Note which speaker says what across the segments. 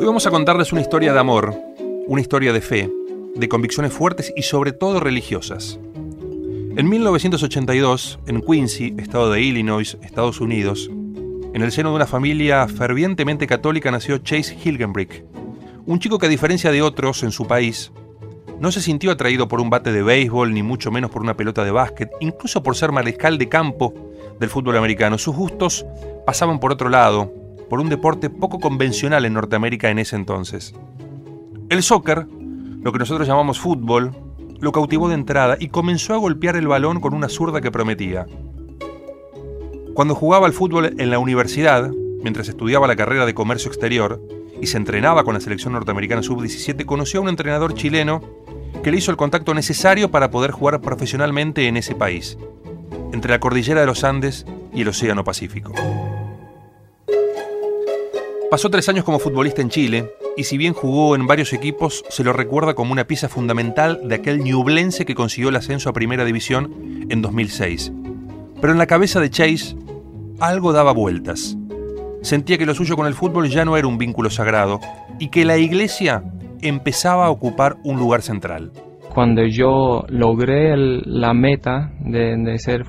Speaker 1: Hoy vamos a contarles una historia de amor, una historia de fe, de convicciones fuertes y sobre todo religiosas. En 1982, en Quincy, estado de Illinois, Estados Unidos, en el seno de una familia fervientemente católica nació Chase Hilgenbrick, un chico que a diferencia de otros en su país, no se sintió atraído por un bate de béisbol ni mucho menos por una pelota de básquet, incluso por ser mariscal de campo del fútbol americano. Sus gustos pasaban por otro lado, por un deporte poco convencional en Norteamérica en ese entonces. El soccer, lo que nosotros llamamos fútbol, lo cautivó de entrada y comenzó a golpear el balón con una zurda que prometía. Cuando jugaba al fútbol en la universidad, mientras estudiaba la carrera de comercio exterior y se entrenaba con la selección norteamericana sub-17, conoció a un entrenador chileno que le hizo el contacto necesario para poder jugar profesionalmente en ese país, entre la cordillera de los Andes y el Océano Pacífico. Pasó tres años como futbolista en Chile y si bien jugó en varios equipos, se lo recuerda como una pieza fundamental de aquel Ñublense que consiguió el ascenso a Primera División en 2006. Pero en la cabeza de Chase algo daba vueltas. Sentía que lo suyo con el fútbol ya no era un vínculo sagrado y que la iglesia empezaba a ocupar un lugar central.
Speaker 2: Cuando yo logré la meta de, ser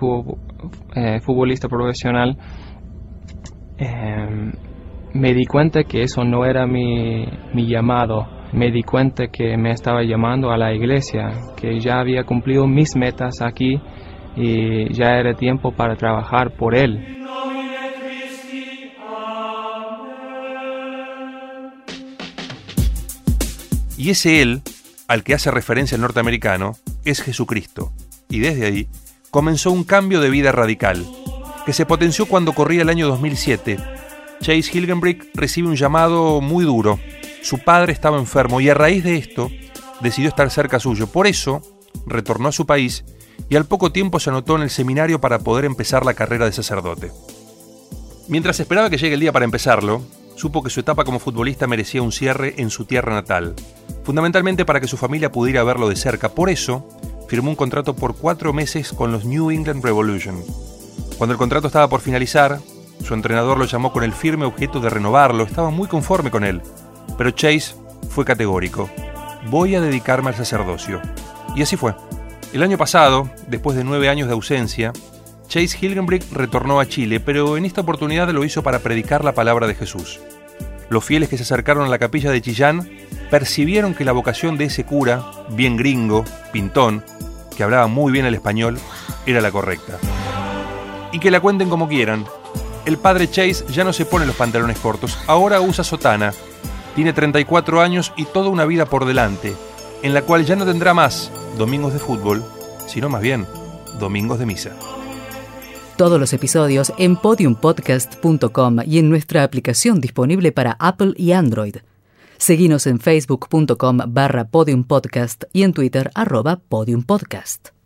Speaker 2: eh, futbolista profesional, em, me di cuenta que eso no era mi, mi llamado. Me di cuenta que me estaba llamando a la iglesia, que ya había cumplido mis metas aquí y ya era tiempo para trabajar por él.
Speaker 1: Y ese Él, al que hace referencia el norteamericano, es Jesucristo. Y desde ahí comenzó un cambio de vida radical, que se potenció cuando corría el año 2007. Chase Hilgenbrick recibe un llamado muy duro. Su padre estaba enfermo y a raíz de esto decidió estar cerca suyo. Por eso retornó a su país y al poco tiempo se anotó en el seminario para poder empezar la carrera de sacerdote. Mientras esperaba que llegue el día para empezarlo, supo que su etapa como futbolista merecía un cierre en su tierra natal, fundamentalmente para que su familia pudiera verlo de cerca. Por eso, firmó un contrato por cuatro meses con los New England Revolution. Cuando el contrato estaba por finalizar, su entrenador lo llamó con el firme objeto de renovarlo, estaba muy conforme con él. Pero Chase fue categórico. Voy a dedicarme al sacerdocio. Y así fue. El año pasado, después de nueve años de ausencia, Chase Hilgenbrick retornó a Chile, pero en esta oportunidad lo hizo para predicar la palabra de Jesús. Los fieles que se acercaron a la capilla de Chillán percibieron que la vocación de ese cura, bien gringo, pintón, que hablaba muy bien el español, era la correcta. Y que la cuenten como quieran. El padre Chase ya no se pone los pantalones cortos, ahora usa sotana. Tiene 34 años y toda una vida por delante, en la cual ya no tendrá más domingos de fútbol, sino más bien domingos de misa.
Speaker 3: Todos los episodios en podiumpodcast.com y en nuestra aplicación disponible para Apple y Android. Seguimos en facebook.com barra podiumpodcast y en Twitter arroba podiumpodcast.